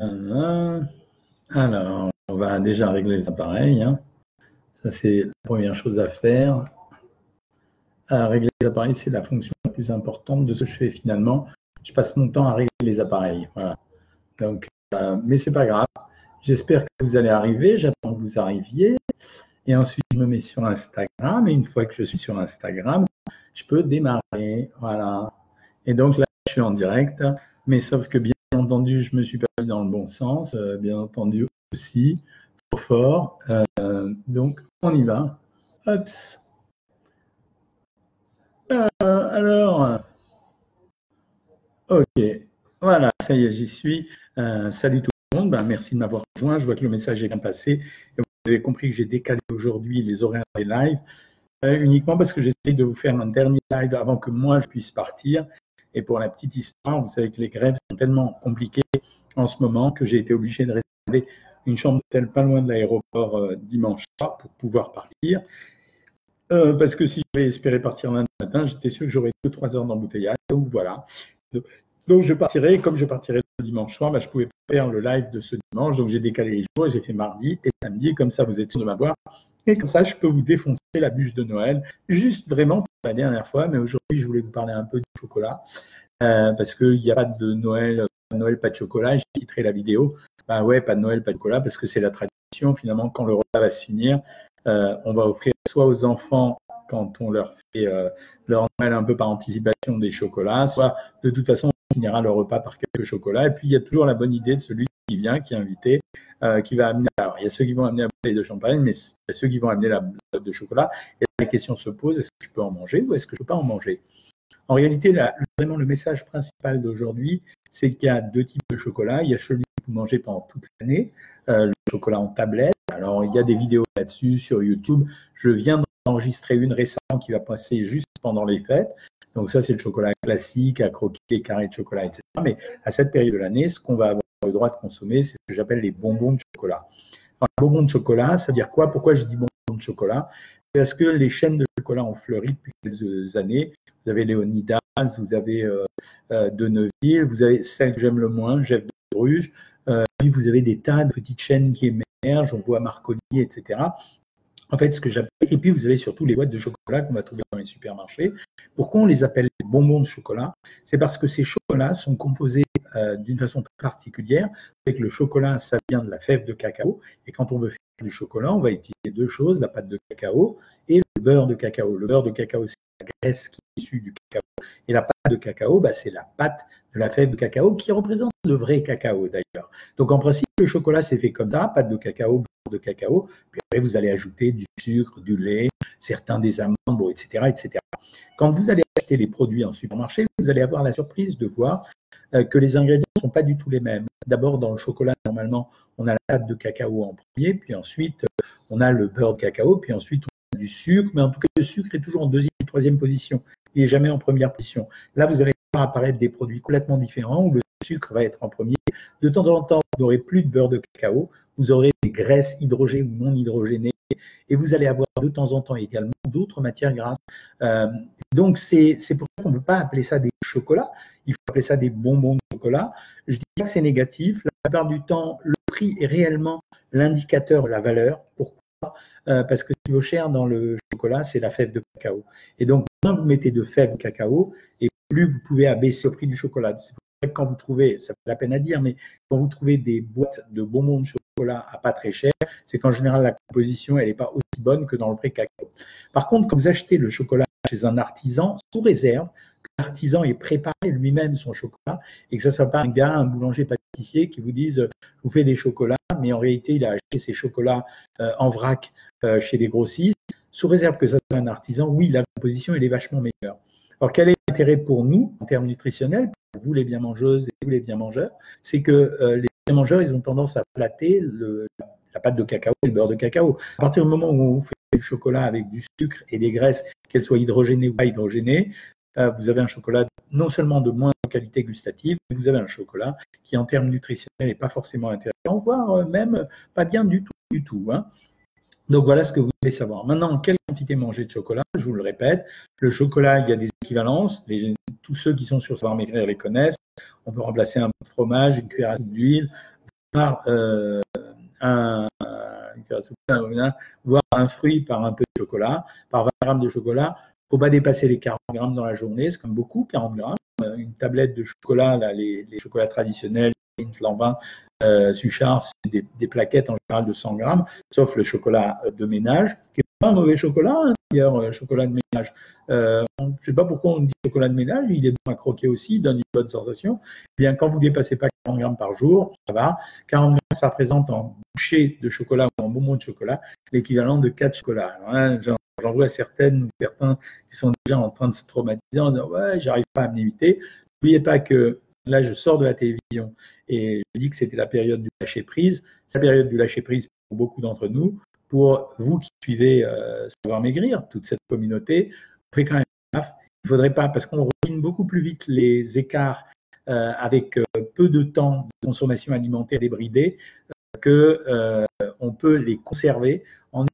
Euh, alors, on va déjà régler les appareils. Hein. Ça, c'est la première chose à faire. Régler les appareils, c'est la fonction la plus importante de ce que je fais finalement. Je passe mon temps à régler les appareils. Voilà. Donc, euh, mais c'est pas grave. J'espère que vous allez arriver. J'attends que vous arriviez. Et ensuite, je me mets sur Instagram. Et une fois que je suis sur Instagram, je peux démarrer. Voilà. Et donc là, je suis en direct. Mais sauf que bien entendu, je me suis pas mis dans le bon sens. Euh, bien entendu aussi. Trop fort. Euh, donc, on y va. Hops. Euh, alors. Ok. Voilà, ça y est, j'y suis. salut tout le monde. Ben, merci de m'avoir rejoint. Je vois que le message est bien passé. Vous avez compris que j'ai décalé aujourd'hui les horaires des lives euh, uniquement parce que j'essaie de vous faire un dernier live avant que moi je puisse partir. Et pour la petite histoire, vous savez que les grèves sont tellement compliquées en ce moment que j'ai été obligé de réserver une chambre d'hôtel pas loin de l'aéroport euh, dimanche soir pour pouvoir partir. Euh, parce que si j'avais espéré partir lundi matin, j'étais sûr que j'aurais 2-3 heures d'embouteillage. Donc voilà. Donc je partirai, comme je partirai le dimanche soir, bah, je pouvais pas faire le live de ce dimanche, donc j'ai décalé les jours, j'ai fait mardi et samedi, comme ça vous êtes sûr de m'avoir. Et comme ça, je peux vous défoncer la bûche de Noël, juste vraiment pour la dernière fois, mais aujourd'hui, je voulais vous parler un peu chocolat, euh, parce qu'il n'y a pas de Noël, pas de Noël, pas de chocolat, j'ai titré la vidéo. Bah ouais, pas de Noël, pas de chocolat, parce que c'est la tradition, finalement, quand le repas va se finir, euh, on va offrir soit aux enfants quand on leur fait euh, leur Noël un peu par anticipation des chocolats, soit de toute façon finira le repas par quelques chocolats. Et puis, il y a toujours la bonne idée de celui qui vient, qui est invité, qui va amener. Alors, il y a ceux qui vont amener la bouteille de champagne, mais il y a ceux qui vont amener la bouteille de chocolat. Et la question se pose est-ce que je peux en manger ou est-ce que je ne peux pas en manger? En réalité, vraiment, le message principal d'aujourd'hui, c'est qu'il y a deux types de chocolat. Il y a celui que vous mangez pendant toute l'année, euh, le chocolat en tablette. Alors, il y a des vidéos là-dessus sur YouTube. Je viens d'enregistrer une récemment qui va passer juste pendant les fêtes. Donc ça, c'est le chocolat classique, à croquer, carré de chocolat, etc. Mais à cette période de l'année, ce qu'on va avoir le droit de consommer, c'est ce que j'appelle les bonbons de chocolat. Alors, bonbons de chocolat, ça veut dire quoi? Pourquoi je dis bonbons de chocolat? Parce que les chaînes de chocolat ont fleuri depuis quelques années. Vous avez Léonidas, vous avez euh, euh, vous avez celle que j'aime le moins, Jeff de Bruges. Euh, puis vous avez des tas de petites chaînes qui émergent, on voit Marconi, etc. En fait, ce que j'appelle, et puis vous avez surtout les boîtes de chocolat qu'on va trouver dans les supermarchés. Pourquoi on les appelle les bonbons de chocolat? C'est parce que ces chocolats sont composés euh, d'une façon particulière. Avec le chocolat, ça vient de la fève de cacao. Et quand on veut faire du chocolat, on va utiliser deux choses, la pâte de cacao et beurre de cacao. Le beurre de cacao, c'est la graisse qui est issue du cacao. Et la pâte de cacao, bah, c'est la pâte de la fève de cacao qui représente le vrai cacao d'ailleurs. Donc en principe, le chocolat c'est fait comme ça, pâte de cacao, de cacao, puis après vous allez ajouter du sucre, du lait, certains des amandes, etc., etc. Quand vous allez acheter les produits en supermarché, vous allez avoir la surprise de voir euh, que les ingrédients ne sont pas du tout les mêmes. D'abord, dans le chocolat, normalement, on a la pâte de cacao en premier, puis ensuite, euh, on a le beurre de cacao, puis ensuite, du sucre, mais en tout cas, le sucre est toujours en deuxième et troisième position. Il n'est jamais en première position. Là, vous allez voir apparaître des produits complètement différents où le sucre va être en premier. De temps en temps, vous n'aurez plus de beurre de cacao, vous aurez des graisses hydrogénées ou non hydrogénées, et vous allez avoir de temps en temps également d'autres matières grasses. Euh, donc, c'est pour ça qu'on ne peut pas appeler ça des chocolats, il faut appeler ça des bonbons de chocolat. Je dis pas que c'est négatif, la plupart du temps, le prix est réellement l'indicateur de la valeur. Pourquoi? Parce que ce qui vaut cher dans le chocolat, c'est la fève de cacao. Et donc, moins vous mettez de fève de cacao, et plus vous pouvez abaisser le prix du chocolat. Que quand vous trouvez, ça fait la peine à dire, mais quand vous trouvez des boîtes de bonbons de chocolat à pas très cher, c'est qu'en général, la composition, elle n'est pas aussi bonne que dans le vrai cacao. Par contre, quand vous achetez le chocolat chez un artisan, sous réserve l'artisan ait préparé lui-même son chocolat et que ce ne soit pas un gars, un boulanger pâtissier qui vous dise je vous fais des chocolats, mais en réalité il a acheté ses chocolats euh, en vrac euh, chez des grossistes, sous réserve que ça soit un artisan, oui, la composition elle est vachement meilleure. Alors quel est l'intérêt pour nous en termes nutritionnels, pour vous les bien mangeuses et vous les bien mangeurs, c'est que euh, les bien mangeurs ils ont tendance à flatter la pâte de cacao et le beurre de cacao. À partir du moment où vous fait du chocolat avec du sucre et des graisses, qu'elles soient hydrogénées ou pas hydrogénées, euh, vous avez un chocolat non seulement de moins qualité gustative, mais vous avez un chocolat qui, en termes nutritionnels, n'est pas forcément intéressant, voire euh, même pas bien du tout. Du tout hein. Donc voilà ce que vous devez savoir. Maintenant, quelle quantité manger de chocolat? Je vous le répète, le chocolat, il y a des équivalences. tous ceux qui sont sur savoir maigrir les connaissent. On peut remplacer un fromage, une cuillère d'huile, boire un, voire un fruit par un peu de chocolat, par 20 grammes de chocolat. Il ne faut pas dépasser les 40 grammes dans la journée, c'est comme beaucoup, 40 grammes. Une tablette de chocolat, les chocolats traditionnels, Flandin, euh, Suchard, c'est des, plaquettes en général de 100 grammes, sauf le chocolat de ménage, qui n'est pas un mauvais chocolat, hein, d'ailleurs, euh, chocolat de ménage. Euh, je ne sais pas pourquoi on dit chocolat de ménage, il est bon à croquer aussi, il donne une bonne sensation. Eh bien, quand vous ne dépassez pas 40 grammes par jour, ça va. 40 grammes, ça représente en bouchée de chocolat ou en bonbon de chocolat l'équivalent de 4 chocolats. Hein, J'en vois certaines certains qui sont déjà en train de se traumatiser en disant Ouais, j'arrive pas à me limiter. N'oubliez pas que là, je sors de la télévision et je dis que c'était la période du lâcher prise. C'est la période du lâcher prise pour beaucoup d'entre nous. Pour vous qui suivez euh, Savoir Maigrir, toute cette communauté, vous quand même gaffe. Il ne faudrait pas, parce qu'on revient beaucoup plus vite les écarts euh, avec euh, peu de temps de consommation alimentaire débridée, euh, que euh, on peut les conserver en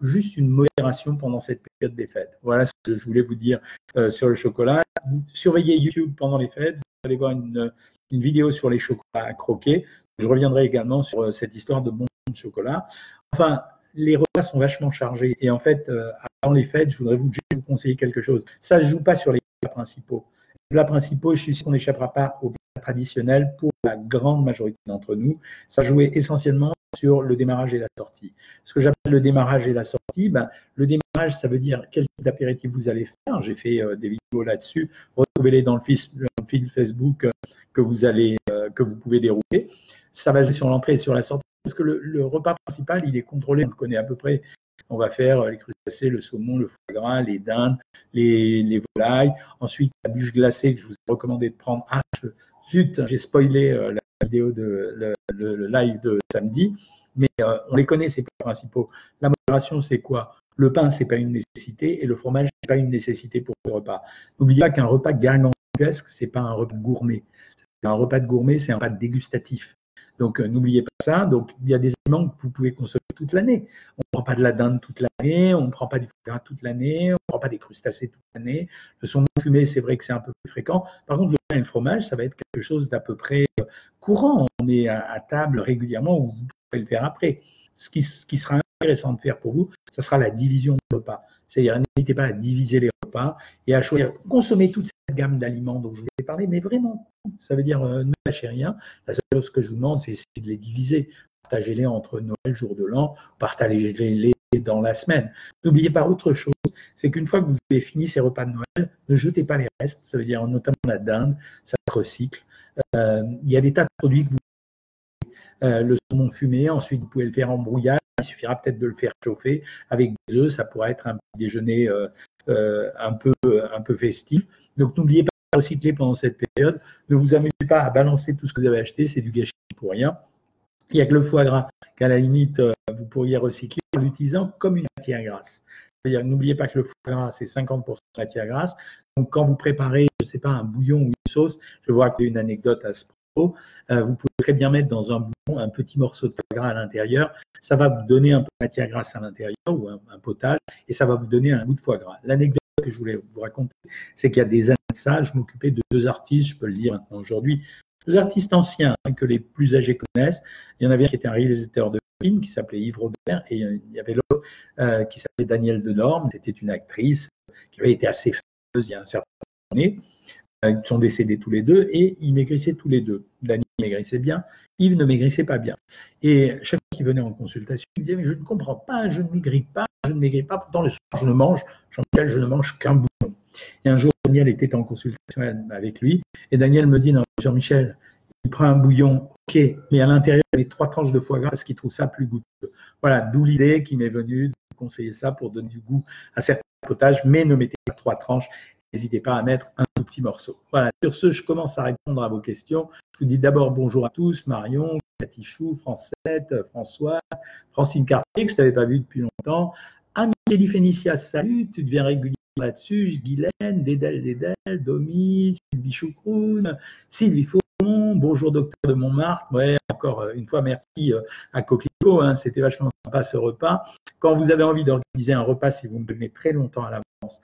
juste une modération pendant cette période des fêtes. Voilà ce que je voulais vous dire euh, sur le chocolat. Surveillez YouTube pendant les fêtes. Vous allez voir une, une vidéo sur les chocolats à croquer. Je reviendrai également sur euh, cette histoire de de chocolat. Enfin, les repas sont vachement chargés. Et en fait, euh, avant les fêtes, je voudrais vous, conseiller quelque chose. Ça ne joue pas sur les plats principaux. Les plats principaux, je suis sûr qu'on n'échappera pas aux plats traditionnels pour la grande majorité d'entre nous. Ça jouait essentiellement sur le démarrage et la sortie. Ce que j'appelle le démarrage et la sortie, ben, le démarrage, ça veut dire quel type d'apéritif vous allez faire. J'ai fait euh, des vidéos là-dessus. Retrouvez-les dans le fil Facebook euh, que vous allez, euh, que vous pouvez dérouler. Ça va sur l'entrée et sur la sortie parce que le, repas principal, il est contrôlé. On le connaît à peu près. On va faire les crustacés, le saumon, le foie gras, les dindes, les, les volailles. Ensuite, la bûche glacée que je vous ai recommandé de prendre. Ah, zut, j'ai spoilé euh, la vidéo de le, le, live de samedi, mais euh, on les connaît ces principaux. La modération, c'est quoi? Le pain, c'est pas une nécessité, et le fromage, c'est pas une nécessité pour le repas. N'oubliez pas qu'un repas gargantuesque, c'est pas un repas gourmet. Un repas de gourmet, c'est un repas dégustatif. Donc, euh, n'oubliez pas ça. Donc, il y a des aliments que vous pouvez consommer toute l'année. On ne prend pas de la dinde toute l'année, on ne prend pas du foie toute l'année, on ne prend pas des crustacés toute l'année. Le saumon fumé, c'est vrai que c'est un peu plus fréquent. Par contre, le pain et le fromage, ça va être quelque chose d'à peu près euh, courant. On est à, table régulièrement ou vous pouvez le faire après. Ce qui, ce qui sera intéressant de faire pour vous, ça sera la division de repas. C'est-à-dire, n'hésitez pas à diviser les repas et à choisir, consommer toute cette gamme d'aliments dont je vous ai parlé, mais vraiment, ça veut dire euh, ne lâchez rien. La seule chose que je vous demande, c'est de les diviser. Partagez-les entre Noël, jour de l'an, partagez-les dans la semaine. N'oubliez pas autre chose, c'est qu'une fois que vous avez fini ces repas de Noël, ne jetez pas les restes, ça veut dire notamment la dinde, ça recycle. Euh, il y a des tas de produits que vous euh, le saumon fumé, ensuite vous pouvez le faire en brouillage, il suffira peut-être de le faire chauffer avec des œufs, ça pourrait être un petit déjeuner euh, un, peu, un peu festif. Donc n'oubliez pas de recycler pendant cette période, ne vous amusez pas à balancer tout ce que vous avez acheté, c'est du gâchis pour rien. Il n'y a que le foie gras qu'à la limite euh, vous pourriez recycler en l'utilisant comme une matière grasse. C'est-à-dire n'oubliez pas que le foie gras c'est 50% de matière grasse. Donc quand vous préparez, je ne sais pas, un bouillon ou une sauce, je vais vous raconter une anecdote à ce euh, vous pouvez très bien mettre dans un bouillon un petit morceau de foie gras à l'intérieur. Ça va vous donner un peu de matière grasse à l'intérieur ou un, potage et ça va vous donner un goût de foie gras. L'anecdote que je voulais vous raconter, c'est qu'il y a des années de ça, je m'occupais de deux artistes, je peux le dire maintenant aujourd'hui, deux artistes anciens que les plus âgés connaissent. Il y en avait un qui était un réalisateur de film qui s'appelait Yves Robert et il y avait l'autre euh, qui s'appelait Danielle Denorme. C'était une actrice qui avait été assez fameuse il y a un certain temps. Ils sont décédés tous les deux et ils maigrissaient tous les deux. Daniel maigrissait bien, Yves ne maigrissait pas bien. Et chaque fois qu'il venait en consultation, il disait je ne comprends pas, je ne maigris pas, je ne maigris pas, pourtant le soir je ne mange, Jean-Michel, je ne mange qu'un bouillon. Et un jour, Daniel était en consultation avec lui et Daniel me dit Non, Jean-Michel, il prend un bouillon, ok, mais à l'intérieur, il y a trois tranches de foie gras parce qu'il trouve ça plus goûteux. Voilà, d'où l'idée qui m'est venue de conseiller ça pour donner du goût à certains potages, mais ne mettez pas trois tranches n'hésitez pas à mettre un petit morceau. Voilà, sur ce, je commence à répondre à vos questions. Je vous dis d'abord bonjour à tous, Marion, Cathy Chou, Francette, François, Francine Cartier, que je ne t'avais pas vu depuis longtemps. Amélie Fénicia, salut, tu deviens régulier là-dessus. Guylaine, Dédel, Dédel, Domi, Sylvie Choucroune, Sylvie Faumont, bonjour docteur de Montmartre. Ouais, encore une fois, merci à Coquelicot, hein, c'était vachement sympa ce repas. Quand vous avez envie d'organiser un repas, si vous me donnez très longtemps à l'avance,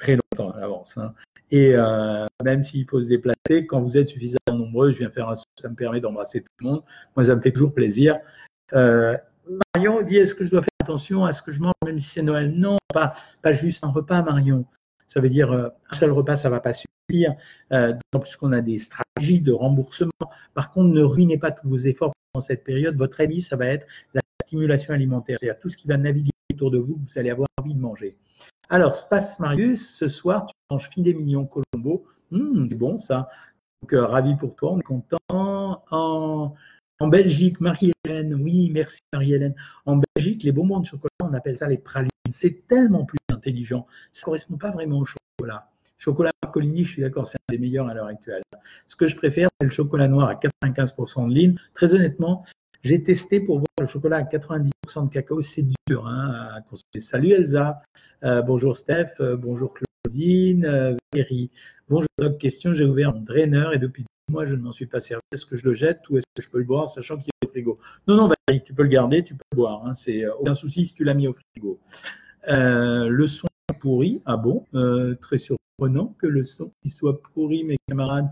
très longtemps à l'avance. Hein. Et euh, même s'il faut se déplacer, quand vous êtes suffisamment nombreux, je viens faire un ça me permet d'embrasser tout le monde. Moi, ça me fait toujours plaisir. Euh, Marion dit est-ce que je dois faire attention à ce que je mange même si c'est Noël? Non, pas, pas juste un repas, Marion. Ça veut dire euh, un seul repas, ça va pas suffire. Euh, D'autant plus qu'on a des stratégies de remboursement. Par contre, ne ruinez pas tous vos efforts pendant cette période. Votre avis, ça va être la stimulation alimentaire, c'est-à-dire tout ce qui va naviguer autour de vous, vous allez avoir envie de manger. Alors, Space Marius, ce soir, tu manges filet mignon Colombo. Hum, c'est bon ça. Donc, euh, ravi pour toi, on est content. En, en Belgique, Marie-Hélène, oui, merci Marie-Hélène. En Belgique, les bonbons de chocolat, on appelle ça les pralines. C'est tellement plus intelligent. Ça ne correspond pas vraiment au chocolat. Chocolat Marcolini, je suis d'accord, c'est un des meilleurs à l'heure actuelle. Ce que je préfère, c'est le chocolat noir à 95% de ligne. Très honnêtement, j'ai testé pour voir le chocolat à 90% de cacao, c'est dur hein, à consommer. Salut Elsa, euh, bonjour Steph, euh, bonjour Claudine, euh, Valérie. Bonjour, question, j'ai ouvert un draineur et depuis deux mois je ne m'en suis pas servi. Est-ce que je le jette ou est-ce que je peux le boire sachant qu'il est au frigo? Non, non Valérie, tu peux le garder, tu peux le boire, hein, c'est aucun souci si tu l'as mis au frigo. le son pourri, ah bon, très surprenant que le son soit pourri mes camarades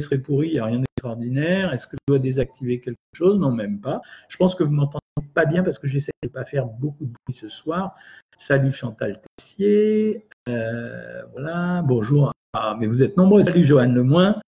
serait pourri Il n'y a rien d'extraordinaire. Est-ce que je dois désactiver quelque chose? Non, même pas. Je pense que vous m'entendez pas bien parce que j'essaie de ne pas faire beaucoup de bruit ce soir. Salut Chantal Tessier. Euh, voilà. Bonjour. Ah, mais vous êtes nombreux. Salut Joanne Lemoin.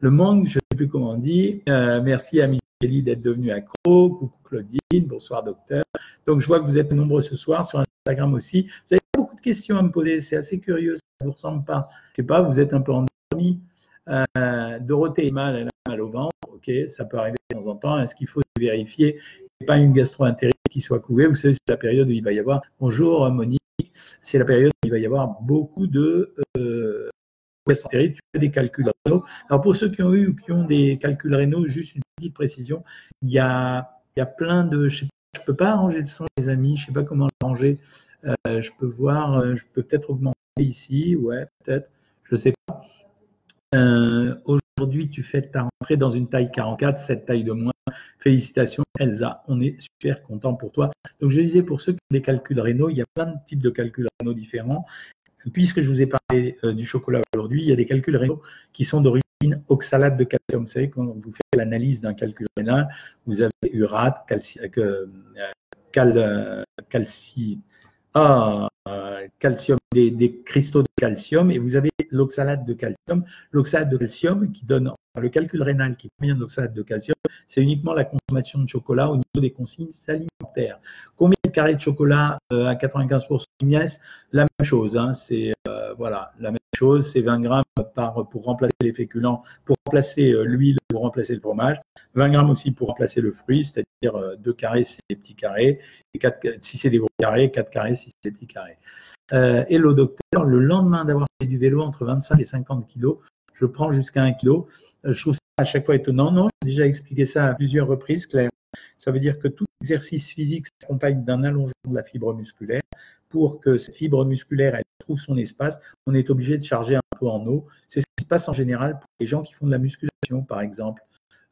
Le manque, je ne sais plus comment on dit. Euh, merci à Micheli d'être devenu accro. Coucou Claudine. Bonsoir docteur. Donc je vois que vous êtes nombreux ce soir sur Instagram aussi. Vous avez beaucoup de questions à me poser. C'est assez curieux. Ça ne vous ressemble pas. Je ne sais pas, vous êtes un peu endormi. Euh, Dorothée est mal, elle a mal au ventre. Ok, ça peut arriver de temps en temps. Est-ce qu'il faut vérifier qu'il n'y pas une gastro-entérite qui soit couvée? Vous savez, c'est la période où il va y avoir. Bonjour Monique. C'est la période où il va y avoir beaucoup de euh. Tu fais des calculs rénaux. Alors pour ceux qui ont eu ou qui ont des calculs rénaux, juste une petite précision. Il y a, il y a plein de. Je ne peux pas arranger le son, les amis. Je ne sais pas comment l'arranger. Euh, je peux voir. Euh, je peux peut-être augmenter ici. Ouais, peut-être. Je ne sais pas. Euh, aujourd'hui, tu fais ta rentrée dans une taille 44, cette taille de moins. Félicitations, Elsa. On est super content pour toi. Donc, je disais, pour ceux qui ont des calculs rénaux, il y a plein de types de calculs rénaux différents. Puisque je vous ai parlé euh, du chocolat aujourd'hui, il y a des calculs rénaux qui sont d'origine oxalate de calcium. Vous savez, quand vous faites l'analyse d'un calcul rénal, vous avez urate, calci, euh, ah, calcium, des, cristaux de calcium, et vous avez l'oxalate de calcium. L'oxalate de calcium qui donne le calcul rénal qui combien d'oxalate de calcium, c'est uniquement la consommation de chocolat au niveau des consignes alimentaires. Combien de carrés de chocolat euh, à 95% d'Ignès La même chose, hein, c'est euh, voilà, la même chose, c'est 20 grammes par, pour remplacer les féculents, pour remplacer euh, l'huile, pour remplacer le fromage, 20 grammes aussi pour remplacer le fruit, c'est-à-dire 2 carrés si c'est des petits carrés, et 4, si c'est des gros carrés, 4 carrés si c'est des petits carrés. Euh, hello docteur, le lendemain d'avoir fait du vélo entre 25 et 50 kilos, je prends jusqu'à 1 kilo. Euh, je trouve ça à chaque fois étonnant. Non, j'ai déjà expliqué ça à plusieurs reprises, Claire. Ça veut dire que tout exercice physique s'accompagne d'un allongement de la fibre musculaire. Pour que cette fibre musculaire elle, trouve son espace, on est obligé de charger un peu en eau. C'est ce qui se passe en général pour les gens qui font de la musculation, par exemple.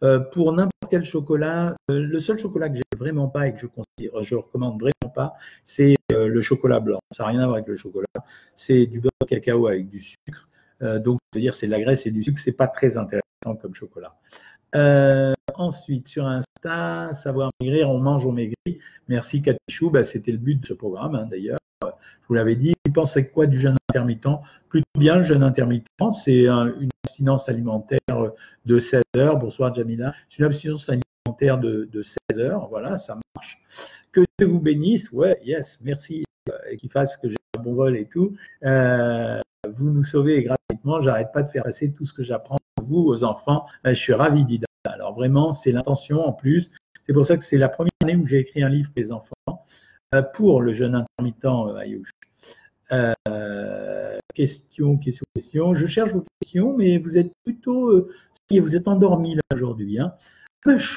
Euh, pour n'importe quel chocolat, euh, le seul chocolat que j'ai vraiment pas et que je, recommande vraiment pas, c'est euh, le chocolat blanc. Ça n'a rien à voir avec le chocolat. C'est du beurre de cacao avec du sucre. donc, c'est-à-dire c'est de la graisse et du sucre. C'est pas très intéressant comme chocolat. ensuite, sur Insta, savoir maigrir, on mange, on maigrit. Merci Katichou, bah, c'était le but de ce programme hein, d'ailleurs. Je vous l'avais dit. Vous pensez quoi du jeûne intermittent? Plutôt bien le jeûne intermittent. C'est une abstinence alimentaire de 16 heures. Bonsoir Jamila. C'est une abstinence alimentaire de, 16 heures. Voilà, ça marche. Que Dieu vous bénisse. Ouais, yes, merci. Et qu'il fasse que j'ai un bon vol et tout. Euh, vous nous sauvez gratuitement. J'arrête pas de faire passer tout ce que j'apprends vous aux enfants. Euh, je suis ravi d'Ida. Alors vraiment, c'est l'intention en plus. C'est pour ça que c'est la première année où j'ai écrit un livre pour les enfants pour le jeûne intermittent Ayouch. Euh, question, question, question. Je cherche vos questions, mais vous êtes plutôt. Euh, vous êtes endormi là aujourd'hui. Hein.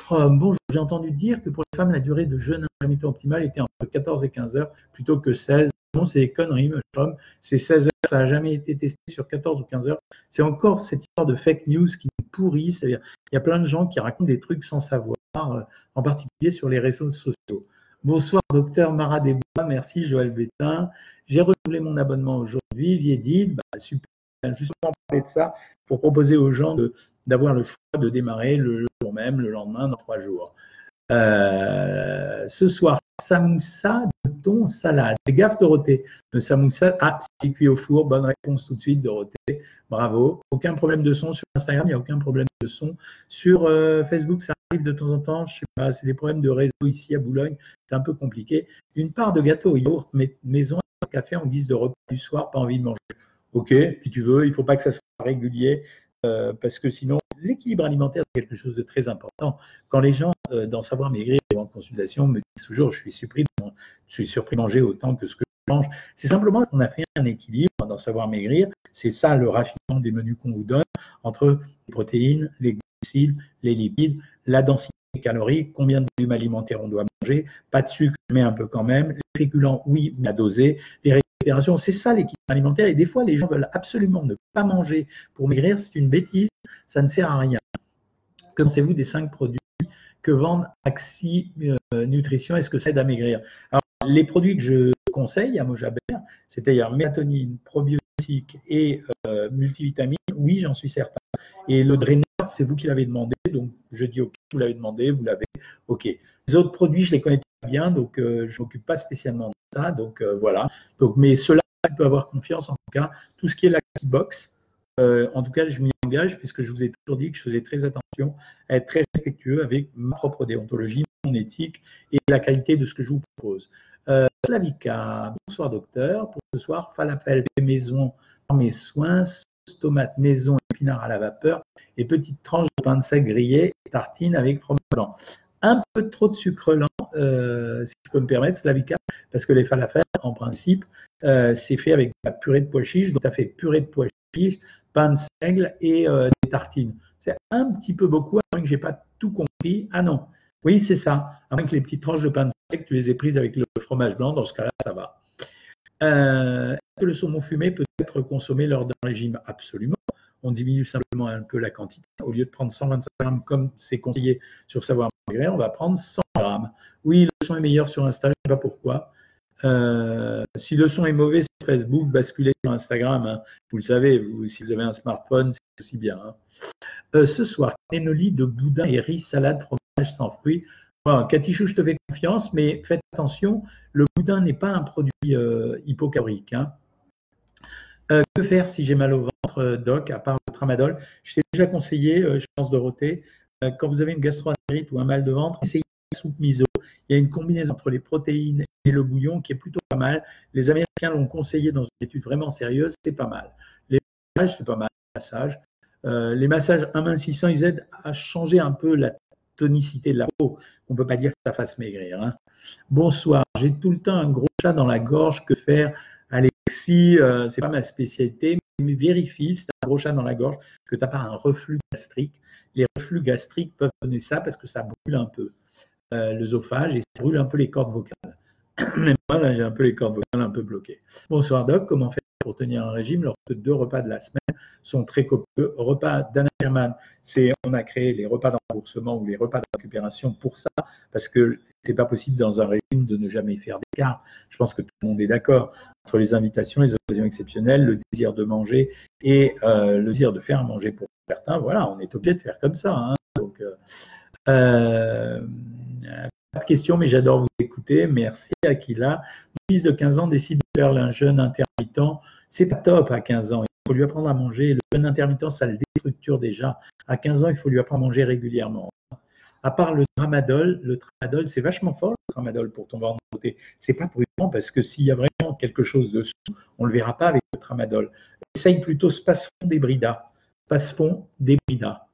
Bon, j'ai entendu dire que pour les femmes, la durée de jeûne intermittent optimale était entre 14 et 15 heures plutôt que 16. Non, c'est des conneries, Mushroom. C'est 16 heures. Ça n'a jamais été testé sur 14 ou 15 heures. C'est encore cette histoire de fake news qui nous pourrit. C'est-à-dire, il y a plein de gens qui racontent des trucs sans savoir, euh, en particulier sur les réseaux sociaux. Bonsoir, docteur Mara Desbois. Merci, Joël Bétain. J'ai renouvelé mon abonnement aujourd'hui. Viedid, bah, super. Justement, parler de ça pour proposer aux gens d'avoir le choix de démarrer le, jour même, le lendemain, dans trois jours. Euh, ce soir, samoussa de thon salade. Fais gaffe, Dorothée. Le samoussa, ah, c'est cuit au four. Bonne réponse tout de suite, Dorothée. Bravo. Aucun problème de son sur Instagram, il n'y a aucun problème de son. Sur euh, Facebook, ça arrive de temps en temps. Je sais pas, c'est des problèmes de réseau ici à Boulogne. C'est un peu compliqué. Une part de gâteau au yaourt, maison, un café en guise de repas du soir, pas envie de manger. Ok, si tu veux, il ne faut pas que ça soit régulier. Euh, parce que sinon, l'équilibre alimentaire, c'est quelque chose de très important. Quand les gens, euh, dans Savoir Maigrir ou en consultation, me disent toujours je suis surpris de, je suis surpris de manger autant que ce que je mange, c'est simplement qu'on a fait un équilibre dans Savoir Maigrir. C'est ça le raffinement des menus qu'on vous donne entre les protéines, les glucides, les lipides, la densité calorique, combien de volumes alimentaires on doit manger, pas de sucre, mais un peu quand même, les féculents, oui, mais à doser, les c'est ça l'équilibre alimentaire. Et des fois, les gens veulent absolument ne pas manger pour maigrir. C'est une bêtise. Ça ne sert à rien. Comme c'est vous des cinq produits que vendent Axi euh, Nutrition Est-ce que ça aide à maigrir? Alors, les produits que je conseille à Mojabert, c'est-à-dire mélatonine, probiotiques et euh, multivitamines, oui, j'en suis certain. Et le draineur, c'est vous qui l'avez demandé. Donc, je dis OK, vous l'avez demandé, vous l'avez OK. Les autres produits, je les connais bien, donc euh, je m'occupe pas spécialement de ça. Donc euh, voilà. Donc, mais cela peut avoir confiance en tout cas. Tout ce qui est la box, euh, en tout cas, je m'y engage puisque je vous ai toujours dit que je faisais très attention à être très respectueux avec ma propre déontologie, mon éthique et la qualité de ce que je vous propose. Euh, bonsoir docteur. Pour ce soir, falafel maison dans mes soins, sauce tomate maison, épinards à la vapeur et petite tranche de pain de sec grillé et tartine avec fromage blanc un peu trop de sucre lent, euh, si je peux me permettre, Slavica, parce que les falafels, en principe, euh, c'est fait avec de la purée de pois chiches. Donc, tu as fait purée de pois chiches, pain de seigle et euh, des tartines. C'est un petit peu beaucoup, à moins que je n'ai pas tout compris. Ah non, oui, c'est ça. À moins que les petites tranches de pain de seigle, tu les aies prises avec le fromage blanc. Dans ce cas-là, ça va. Est-ce que le saumon fumé peut être consommé lors d'un régime? Absolument on diminue simplement un peu la quantité. Au lieu de prendre 125 grammes comme c'est conseillé sur Savoir Maigrir, on va prendre 100 grammes. Oui, le son est meilleur sur Instagram, je ne sais pas pourquoi. Euh, si le son est mauvais sur Facebook, basculez sur Instagram. Hein. Vous le savez, si vous avez un smartphone, c'est aussi bien. Hein. Euh, ce soir, cannoli de boudin et riz, salade, fromage sans fruits. Bon, Chou, je te fais confiance, mais faites attention, le boudin n'est pas un produit euh. Hein. Euh, que faire si j'ai mal au ventre, euh, doc, à part le tramadol? Je t'ai déjà conseillé, euh, je pense, Dorothée, quand vous avez une gastroentérite ou un mal de ventre, essayez la soupe miso. Il y a une combinaison entre les protéines et le bouillon qui est plutôt pas mal. Les Américains l'ont conseillé dans une étude vraiment sérieuse, c'est pas mal. Les massages, c'est pas mal. Les massages, les massages amincissants, ils aident à changer un peu la tonicité de la peau. On ne peut pas dire que ça fasse maigrir. Hein. Bonsoir, j'ai tout le temps un gros chat dans la gorge. Que faire? Si euh, c'est pas ma spécialité, mais vérifie, si tu as un gros chat dans la gorge, que tu n'as pas un reflux gastrique. Les reflux gastriques peuvent donner ça parce que ça brûle un peu euh, l'œsophage et ça brûle un peu les cordes vocales. Moi, là, j'ai un peu les cordes vocales un peu bloquées. Bonsoir Doc, comment faire pour tenir un régime lorsque deux repas de la semaine sont très copieux? Repas on a créé les repas d'emboursement ou les repas de récupération pour ça, parce que c'est pas possible dans un régime de ne jamais faire d'écart. Je pense que tout le monde est d'accord entre les invitations, les occasions exceptionnelles, le désir de manger et euh, le désir de faire manger pour certains. Voilà, on est obligé de faire comme ça. Hein. Euh, euh, pas de questions, mais j'adore vous écouter. Merci Akila. Mon fils de 15 ans décide de faire un jeûne intermittent. C'est pas top à 15 ans. Il faut lui apprendre à manger. Le jeûne intermittent, ça le déstructure déjà. À 15 ans, il faut lui apprendre à manger régulièrement à part le tramadol, le tramadol, c'est vachement fort le tramadol pour ton ventre Ce C'est pas prudent parce que s'il y a vraiment quelque chose dessous, on ne le verra pas avec le tramadol. Essaye plutôt Spasfon débrida. Spasfon débrida.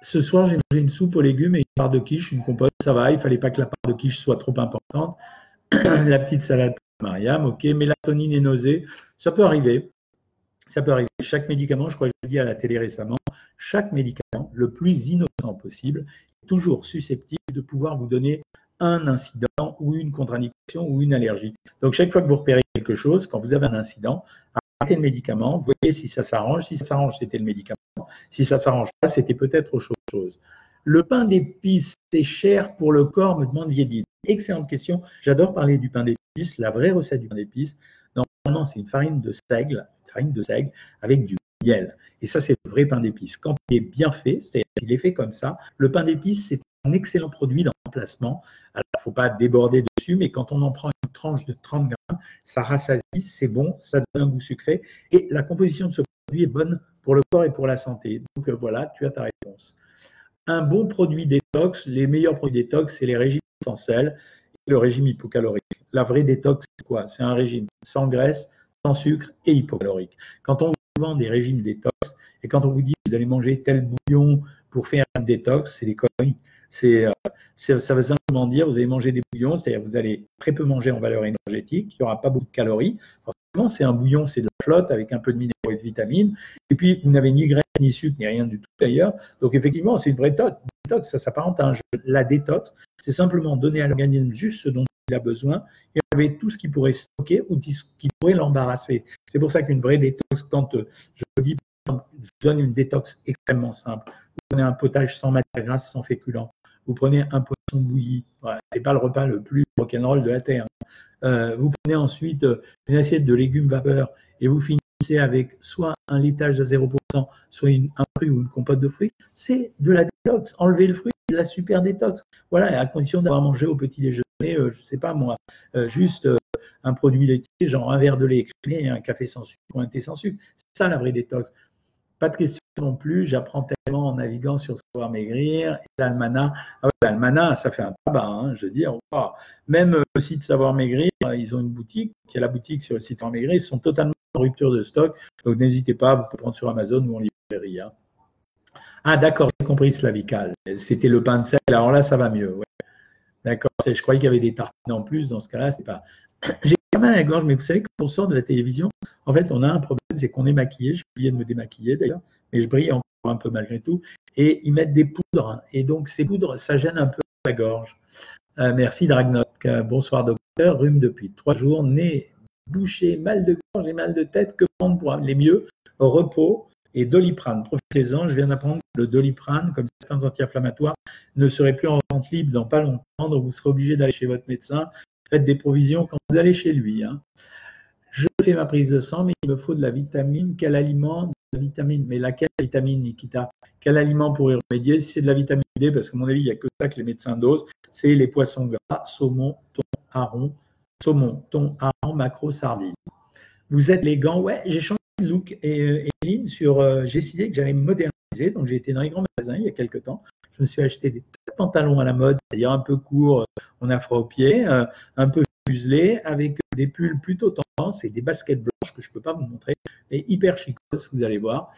Ce soir, j'ai mangé une soupe aux légumes et une part de quiche, une compote, ça va. Il fallait pas que la part de quiche soit trop importante. la petite salade Mariam, ok. Mélatonine et nausée, ça peut arriver. Ça peut arriver. Chaque médicament, je crois que je l'ai dit à la télé récemment, chaque médicament, le plus innocent possible, toujours susceptible de pouvoir vous donner un incident ou une contre-indication ou une allergie. Donc, chaque fois que vous repérez quelque chose, quand vous avez un incident, arrêtez le médicament, voyez si ça s'arrange. Si ça s'arrange, c'était le médicament. Si ça s'arrange pas, c'était peut-être autre chose. Le pain d'épices, c'est cher pour le corps, me demande Viedine. Excellente question. J'adore parler du pain d'épices. La vraie recette du pain d'épices, dans normalement, c'est une farine de seigle, farine de seigle avec du miel. Et ça, c'est le vrai pain d'épices. Quand il est bien fait, c'est-à-dire qu'il est fait comme ça, le pain d'épices, c'est un excellent produit d'emplacement. Alors, il ne faut pas déborder dessus, mais quand on en prend une tranche de 30 grammes, ça rassasie, c'est bon, ça donne un goût sucré. Et la composition de ce produit est bonne pour le corps et pour la santé. Donc euh, voilà, tu as ta réponse. Un bon produit détox, les meilleurs produits détox, c'est les régimes sans le régime hypocalorique. La vraie détox, c'est quoi? C'est un régime sans graisse, sans sucre et hypocalorique. Quand on vous vend des régimes détox et quand on vous dit que vous allez manger tel bouillon pour faire un détox, c'est des conneries. Euh, ça veut simplement dire vous allez manger des bouillons, c'est-à-dire vous allez très peu manger en valeur énergétique, il n'y aura pas beaucoup de calories. Forcément, c'est un bouillon, c'est de la flotte avec un peu de minéraux et de vitamines. Et puis, vous n'avez ni graisse, ni sucre, ni rien du tout d'ailleurs. Donc, effectivement, c'est une vraie détox. Ça s'apparente à un jeu. La détox, c'est simplement donner à l'organisme juste ce dont il a besoin et enlever tout ce qui pourrait stocker ou qui pourrait l'embarrasser. C'est pour ça qu'une vraie détox, quand euh, je dis, je donne une détox extrêmement simple. Vous prenez un potage sans matière grasse, sans féculents vous prenez un poisson bouilli. Ce n'est pas le repas le plus rock'n'roll de la Terre. Euh, vous prenez ensuite euh, une assiette de légumes vapeur et vous finissez avec soit un laitage à 0%, soit un fruit ou une compote de fruits. C'est de la détox. Enlever le fruit, c'est la super détox. Voilà, à condition d'avoir mangé au petit déjeuner, euh, je ne sais pas moi, juste un produit laitier, genre un verre de lait écrémé un café sans sucre ou un thé sans sucre. C'est ça la vraie détox. Pas de question non plus, j'apprends tellement en naviguant sur Savoir Maigrir. Et l'Almana, ah l'Almana, ça fait un tabac, hein, je veux dire. Même euh, le site Savoir Maigrir, euh, ils ont une boutique, qui est la boutique sur le site Savoir Maigrir, ils sont totalement en rupture de stock. Donc n'hésitez pas, vous pouvez prendre sur Amazon ou en librairie. Hein. Ah d'accord, j'ai compris Slavical. C'était le pain de sel, alors là ça va mieux. D'accord, je croyais qu'il y avait des tartines en plus, dans ce cas-là, c'est pas. J'ai quand même la gorge, mais vous savez, quand on sort de la télévision, en fait, on a un problème c'est qu'on est maquillé. J'ai oublié de me démaquiller d'ailleurs, mais je brille encore un peu malgré tout. Et ils mettent des poudres. Et donc, ces poudres, ça gêne un peu la gorge. Euh, merci, Dragnot. Bonsoir, docteur. Rhume depuis trois jours. Nez bouché, mal de gorge et mal de tête. Que prendre pour les mieux? Repos et doliprane. Profitez-en. Je viens d'apprendre que le doliprane, comme certains anti-inflammatoires, ne serait plus en vente libre dans pas longtemps. Donc, vous serez obligé d'aller chez votre médecin. Faites des provisions quand vous allez chez lui. Hein. Je fais ma prise de sang, mais il me faut de la vitamine. Quel aliment la vitamine, mais laquelle vitamine, Nikita? Quel aliment pour y remédier? Si c'est de la vitamine D, parce qu'à mon avis, il n'y a que ça que les médecins dosent, c'est les poissons gras, saumon, thon, hareng, saumon, thon, hareng, macro, sardines. Vous êtes les gants Ouais, j'ai changé look. Et euh, sur, euh, j'ai décidé que j'allais me moderniser. Donc, j'ai été dans les grands magasins il y a quelques temps. Je me suis acheté des pantalons à la mode, c'est-à-dire un peu courts, euh, on a froid aux pieds, un peu fuselés, avec des pulls plutôt tendance et des baskets blanches que je ne peux pas vous montrer, mais hyper chicos, vous allez voir.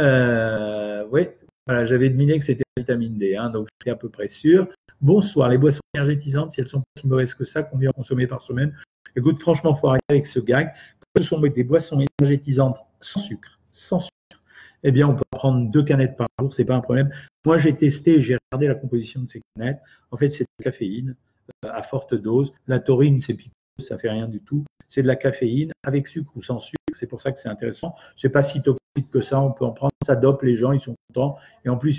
Euh, oui, voilà, j'avais deviné que c'était la vitamine D, hein, donc j'étais à peu près sûr. Bonsoir, les boissons énergétisantes, si elles sont pas si mauvaises que ça, combien consommer par semaine? Écoute, franchement, faut arrêter avec ce gag. Ce sont des boissons énergétisantes sans sucre, sans sucre. Eh bien, on peut prendre deux canettes par jour, c'est pas un problème. Moi, j'ai testé, j'ai regardé la composition de ces canettes. En fait, c'est de la caféine euh, à forte dose. La taurine, c'est piquant ça fait rien du tout. C'est de la caféine avec sucre ou sans sucre. C'est pour ça que c'est intéressant. C'est pas si toxique que ça. On peut en prendre. Ça dope les gens. Ils sont contents. Et en plus,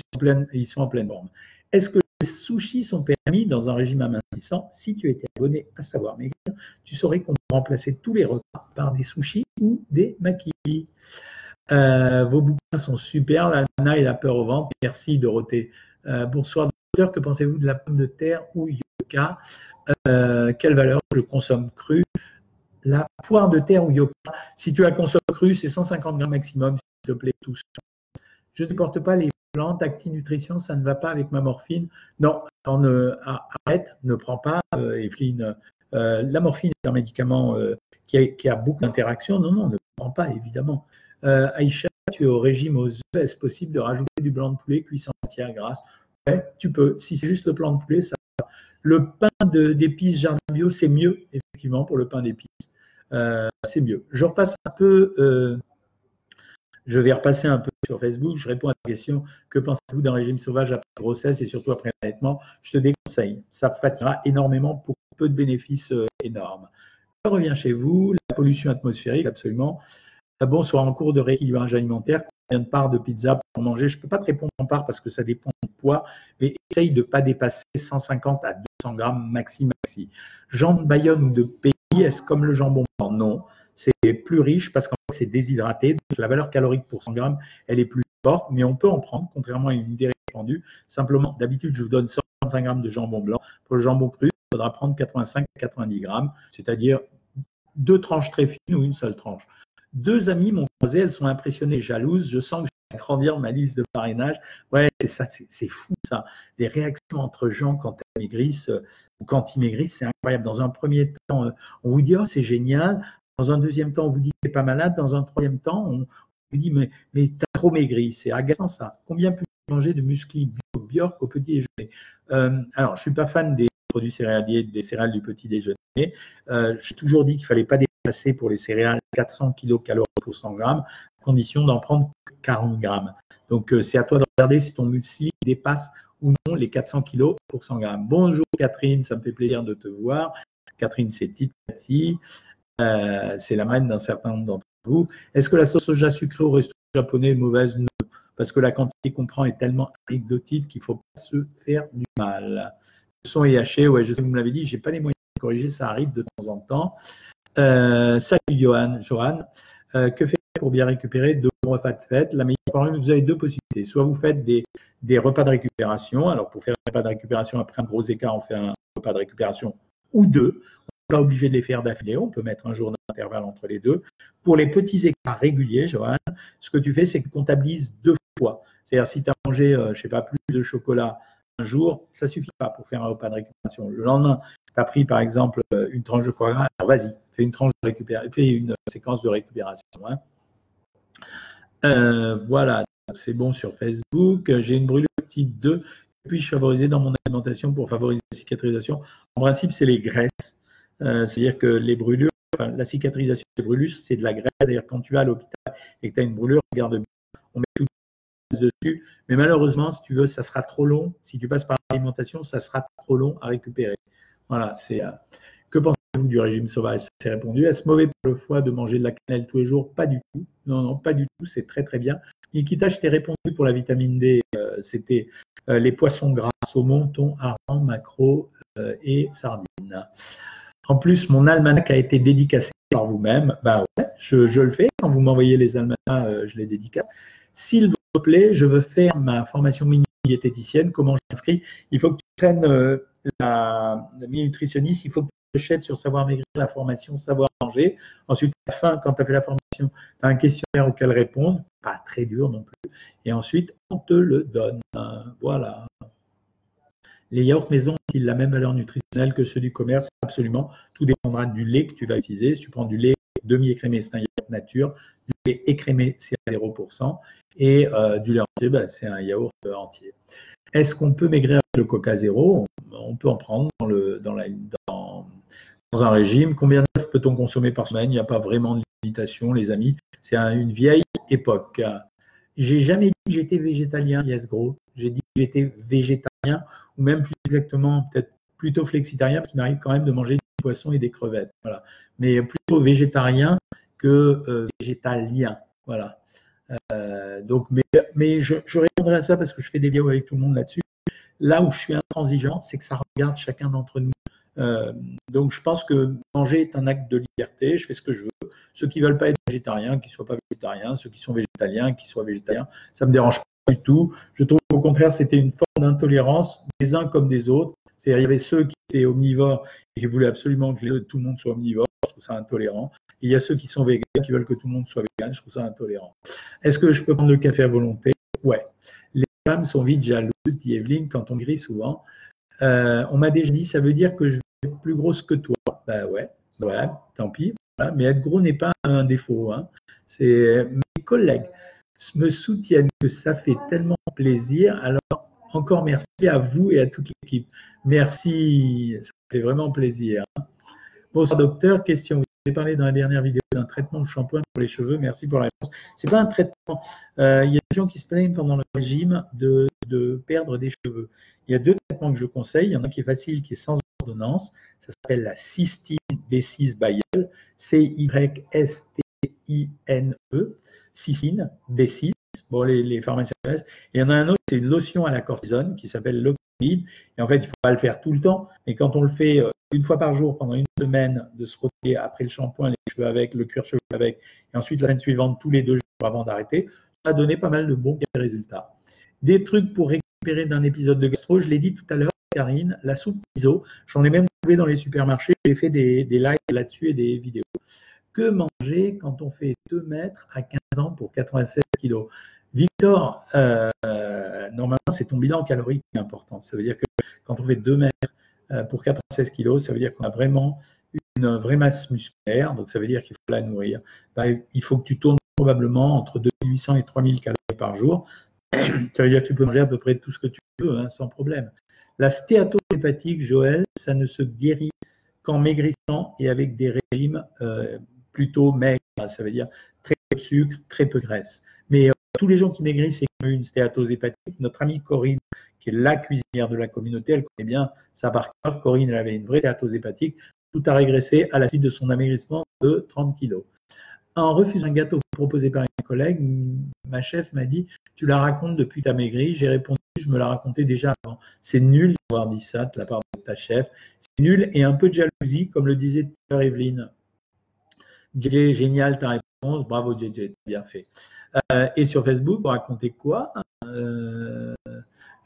ils sont en pleine forme. Est-ce que les sushis sont permis dans un régime amincissant? Si tu étais abonné à Savoir Maigrir, tu saurais qu'on remplacer tous les repas par des sushis ou des maquis. Euh, vos bouquins sont super. La nana et la peur au ventre. Merci Dorothée. Euh, bonsoir docteur. Que pensez-vous de la pomme de terre ou yucca euh, quelle valeur je consomme cru La poire de terre ou yoga, si tu la consommes crue, c'est 150 grammes maximum, s'il te plaît, tous. Je ne supporte pas les plantes, Acti-Nutrition, ça ne va pas avec ma morphine. Non, on arrête, ne prends pas, Evelyne. Euh, la morphine est un médicament qui, a, beaucoup d'interactions. Non, non, ne prends pas, évidemment. Aïcha, tu es au régime aux œufs. Est-ce possible de rajouter du blanc de poulet cuit sans matière grasse? Ouais, tu peux. Si c'est juste le blanc de poulet, ça le pain d'épices Jardin Bio, c'est mieux, effectivement, pour le pain d'épices. Euh, c'est mieux. Je repasse un peu, euh, je vais repasser un peu sur Facebook. Je réponds à la question que pensez-vous d'un régime sauvage après grossesse et surtout après l'allaitement? Je te déconseille. Ça fatiguera énormément pour peu de bénéfices euh, énormes. Je reviens chez vous. La pollution atmosphérique, absolument. Bonsoir, en cours de rééquilibrage alimentaire, combien de parts de pizza pour manger? Je ne peux pas te répondre en part parce que ça dépend du poids, mais essaye de ne pas dépasser 150 à 200 grammes maxi maxi. Jambon de Bayonne ou de pays, est-ce comme le jambon? Non. c'est plus riche parce qu'en fait, c'est déshydraté. Donc, la valeur calorique pour 100 grammes, elle est plus forte, mais on peut en prendre, contrairement à une idée répandue. Simplement, d'habitude, je vous donne 125 grammes de jambon blanc. Pour le jambon cru, faudra prendre 85 90 grammes, c'est-à-dire deux tranches très fines ou une seule tranche. Deux amies m'ont croisé, elles sont impressionnées, jalouses. Je sens que je vais agrandir ma liste de parrainage. Ouais, c'est ça, c'est fou ça. Les réactions entre gens quand elles maigrissent euh, ou quand ils maigrissent, c'est incroyable. Dans un premier temps, euh, on vous dit oh c'est génial. Dans un deuxième temps, on vous dit que pas malade. Dans un troisième temps, on vous dit mais, mais tu as trop maigri. C'est agaçant ça. Combien peut manger de muesli Björk au petit déjeuner? Euh, Alors, je suis pas fan des produits céréaliers, des céréales du petit déjeuner. Euh, J'ai toujours dit qu'il fallait pas dépasser pour les céréales 400 kcal pour 100 grammes, à condition d'en prendre 40 grammes. Donc, euh, c'est à toi de regarder si ton muesli dépasse ou non les 400 kg pour 100 grammes. Bonjour Catherine, ça me fait plaisir de te voir. Catherine, c'est Cathy. Euh, c'est la marraine d'un certain nombre d'entre vous. Est-ce que la sauce soja sucrée au restaurant japonais est mauvaise? Non, parce que la quantité qu'on prend est tellement anecdotique qu'il ne faut pas se faire du mal. Son est haché, ouais, je sais vous me l'avez dit, je n'ai pas les moyens de corriger, ça arrive de temps en temps. Euh, salut Johan, Johan. Euh, que faire pour bien récupérer de bons repas de fête? La meilleure formule, vous avez deux possibilités. Soit vous faites des, repas de récupération. Alors pour faire un repas de récupération après un gros écart, on fait un repas de récupération ou deux pas obligé de les faire d'affilée, on peut mettre un jour d'intervalle entre les deux. Pour les petits écarts réguliers, Johan, ce que tu fais, c'est que tu comptabilises deux fois. C'est-à-dire, si tu as mangé, euh, je sais pas, plus de chocolat jour, ça suffit pas pour faire un repas de récupération. Le lendemain, tu as pris, par exemple, une tranche de foie gras, alors vas-y, fais une tranche de récupération, fais une séquence de récupération. Hein. Euh, voilà, c'est bon sur Facebook. J'ai une brûlure type 2. Puis-je favoriser dans mon alimentation pour favoriser la cicatrisation? En principe, c'est les graisses. Euh, c'est-à-dire que les brûlures, la cicatrisation des brûlures, c'est de la graisse. C'est-à-dire quand tu vas à l'hôpital et que tu as une brûlure, regarde bien, on met tout dessus. Mais malheureusement, si tu veux, ça sera trop long. Si tu passes par l'alimentation, ça sera trop long à récupérer. Voilà, c'est. Euh, que pensez-vous du régime sauvage? C'est répondu. Est-ce mauvais pour le foie de manger de la cannelle tous les jours? Pas du tout. Non, non, pas du tout. C'est très, très bien. Nikita, je t'ai répondu pour la vitamine D. Euh, c'était les poissons gras, saumon, thon, hareng, maquereau et sardines. En plus, mon almanach a été dédicacé par vous-même. Ben ouais, je, le fais. Quand vous m'envoyez les almanachs, euh, je les dédicace. S'il je veux faire ma formation mini-diététicienne. Comment j'inscris? Il faut que tu prennes euh, la, mini-nutritionniste. Il faut que tu achètes sur Savoir Maigrir la formation Savoir Manger. Ensuite, à la fin, quand tu as fait la formation, tu as un questionnaire auquel répondre. Pas très dur non plus. Et ensuite, on te le donne. Voilà. Les yaourts maison ont-ils la même valeur nutritionnelle que ceux du commerce Absolument. Tout dépendra du lait que tu vas utiliser. Si tu prends du lait demi-écrémé, c'est un yaourt nature. Du lait écrémé, c'est à 0%. Et euh, du lait entier, bah, c'est un yaourt entier. Est-ce qu'on peut maigrir avec le coca zéro On peut en prendre dans, un régime. Combien d'œufs peut-on consommer par semaine? Il n'y a pas vraiment de limitation, les amis. C'est une vieille époque. J'ai jamais dit que j'étais végétalien, Yes Gros. J'ai dit que j'étais végétarien ou même plus exactement, peut-être plutôt flexitarien, parce qu'il m'arrive quand même de manger du poisson et des crevettes. Voilà. Mais plutôt végétarien que euh, végétalien. Voilà. Euh, donc, mais, je, répondrai à ça parce que je fais des vidéos avec tout le monde là-dessus. Là où je suis intransigeant, c'est que ça regarde chacun d'entre nous. Euh, donc, je pense que manger est un acte de liberté. Je fais ce que je veux. Ceux qui veulent pas être végétariens, qui soient pas végétariens. Ceux qui sont végétaliens, qui soient végétariens. Ça me dérange pas du tout. Je trouve qu'au contraire, c'était une forme d'intolérance des uns comme des autres. C'est-à-dire, il y avait ceux qui étaient omnivores et qui voulaient absolument que tout le monde soit omnivore. Intolérant. Il y a ceux qui sont végans qui veulent que tout le monde soit vegan. Je trouve ça intolérant. Est-ce que je peux prendre le café à volonté? Ouais. Les femmes sont vite jalouses, dit Evelyne, quand on grille souvent. Euh, on m'a déjà dit, ça veut dire que je vais être plus grosse que toi. Ben ouais, voilà, tant pis. Mais être gros n'est pas un défaut. Hein. C'est mes collègues me soutiennent que ça fait tellement plaisir. Alors, encore merci à vous et à toute l'équipe. Merci, ça fait vraiment plaisir. Bonsoir docteur, question. Vous avez parlé dans la dernière vidéo d'un traitement de shampoing pour les cheveux. Merci pour la réponse. C'est pas un traitement. Euh, il y a des gens qui se plaignent pendant le régime de, de, perdre des cheveux. Il y a deux traitements que je conseille. Il y en a qui est facile, qui est sans ordonnance. Ça s'appelle la cystine B6 Bayel. C-Y-S-T-I-N-E. Cystine B6 bon, les, les pharmaciens Et il y en a un autre, c'est une lotion à la cortisone qui s'appelle l'Octib. Et en fait, il ne faut pas le faire tout le temps, mais quand on le fait euh, une fois par jour pendant une semaine de se frotter après le shampoing, les cheveux avec, le cuir cheveux avec, et ensuite la semaine suivante tous les deux jours avant d'arrêter, ça a donné pas mal de bons résultats. Des trucs pour récupérer d'un épisode de gastro, je l'ai dit tout à l'heure, Karine, la soupe miso, j'en ai même trouvé dans les supermarchés, j'ai fait des, des lives là-dessus et des vidéos. Que manger quand on fait 2 mètres à 15 ans pour 96 kilos? Victor, euh, normalement, c'est ton bilan calorique qui est important. Ça veut dire que quand on fait 2 mètres euh, pour 96 kilos, ça veut dire qu'on a vraiment une vraie masse musculaire. Donc, ça veut dire qu'il faut la nourrir. Bah, il faut que tu tournes probablement entre 2800 et 3000 calories par jour. Ça veut dire que tu peux manger à peu près tout ce que tu veux, hein, sans problème. La stéatose hépatique, Joël, ça ne se guérit qu'en maigrissant et avec des régimes euh, plutôt maigres. Ça veut dire très peu de sucre, très peu de graisse. Mais tous les gens qui maigrissent et qui ont une stéatose hépatique, notre amie Corinne, qui est la cuisinière de la communauté, elle connaît bien ça par cœur. Corinne, elle avait une vraie stéatose hépatique. Tout a régressé à la suite de son amaigrissement de 30 kilos. En refusant un gâteau proposé par un collègue, ma chef m'a dit Tu la racontes depuis ta maigri. J'ai répondu Je me la racontais déjà avant. C'est nul d'avoir dit ça de la part de ta chef. C'est nul et un peu de jalousie, comme le disait tout Evelyne. génial ta réponse. Bravo, JJ, bien fait. Euh, et sur Facebook, vous racontez quoi? Euh,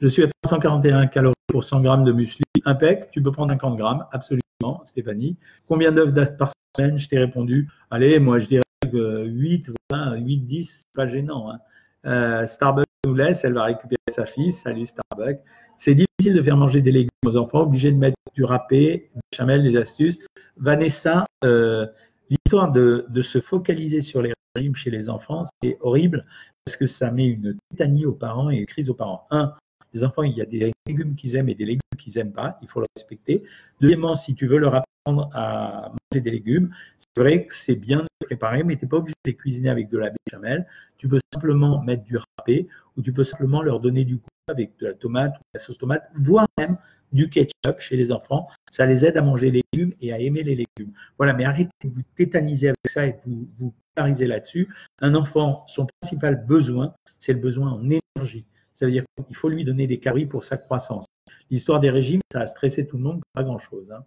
Je suis à 341 calories pour 100 grammes de muesli. Impec, tu peux prendre 50 grammes, absolument, Stéphanie. Combien d'œufs par semaine? Je t'ai répondu, allez, moi je dirais que 8, 8, 10, pas gênant. Hein. Euh, Starbucks nous laisse, elle va récupérer sa fille. Salut Starbucks. C'est difficile de faire manger des légumes aux enfants, obligé de mettre du râpé, des chamelles, des astuces. Vanessa, l'histoire de, de, se focaliser sur les chez les enfants, c'est horrible parce que ça met une tétanie aux parents et une crise aux parents. Un, les enfants, il y a des légumes qu'ils aiment et des légumes qu'ils n'aiment pas, il faut le respecter. Deuxièmement, si tu veux leur apprendre à manger des légumes, c'est vrai que c'est bien de préparer, mais tu n'es pas obligé de les cuisiner avec de la béchamel. Tu peux simplement mettre du râpé ou tu peux simplement leur donner du goût avec de la tomate ou de la sauce tomate, voire même du ketchup chez les enfants. Ça les aide à manger les légumes et à aimer les légumes. Voilà, mais arrêtez de vous tétaniser avec ça et de vous, vous là-dessus. Un enfant, son principal besoin, c'est le besoin en énergie. Ça veut dire qu'il faut lui donner des calories pour sa croissance. L'histoire des régimes, ça a stressé tout le monde, pas grand-chose. Hein.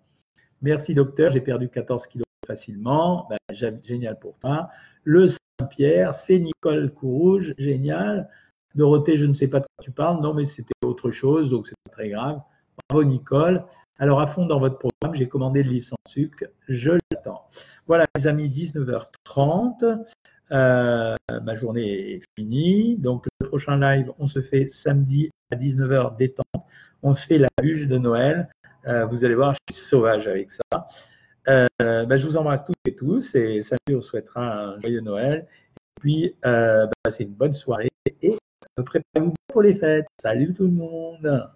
Merci docteur, j'ai perdu 14 kilos facilement. Ben, génial pour toi. Le Saint-Pierre, c'est Nicole Courouge, génial. Dorothée, je ne sais pas de quoi tu parles. Non, mais c'était autre chose, donc c'est pas très grave. Bravo Nicole. Alors à fond dans votre programme, j'ai commandé le livre sans sucre, je l'attends. Voilà les amis, 19h30. Euh, ma journée est finie. Donc le prochain live, on se fait samedi à 19h détente. On se fait la bûche de Noël. Euh, vous allez voir, je suis sauvage avec ça. Euh, bah, je vous embrasse toutes et tous et samedi, on souhaitera un joyeux Noël. Et puis, bah, c'est une bonne soirée et préparez-vous pour les fêtes. Salut tout le monde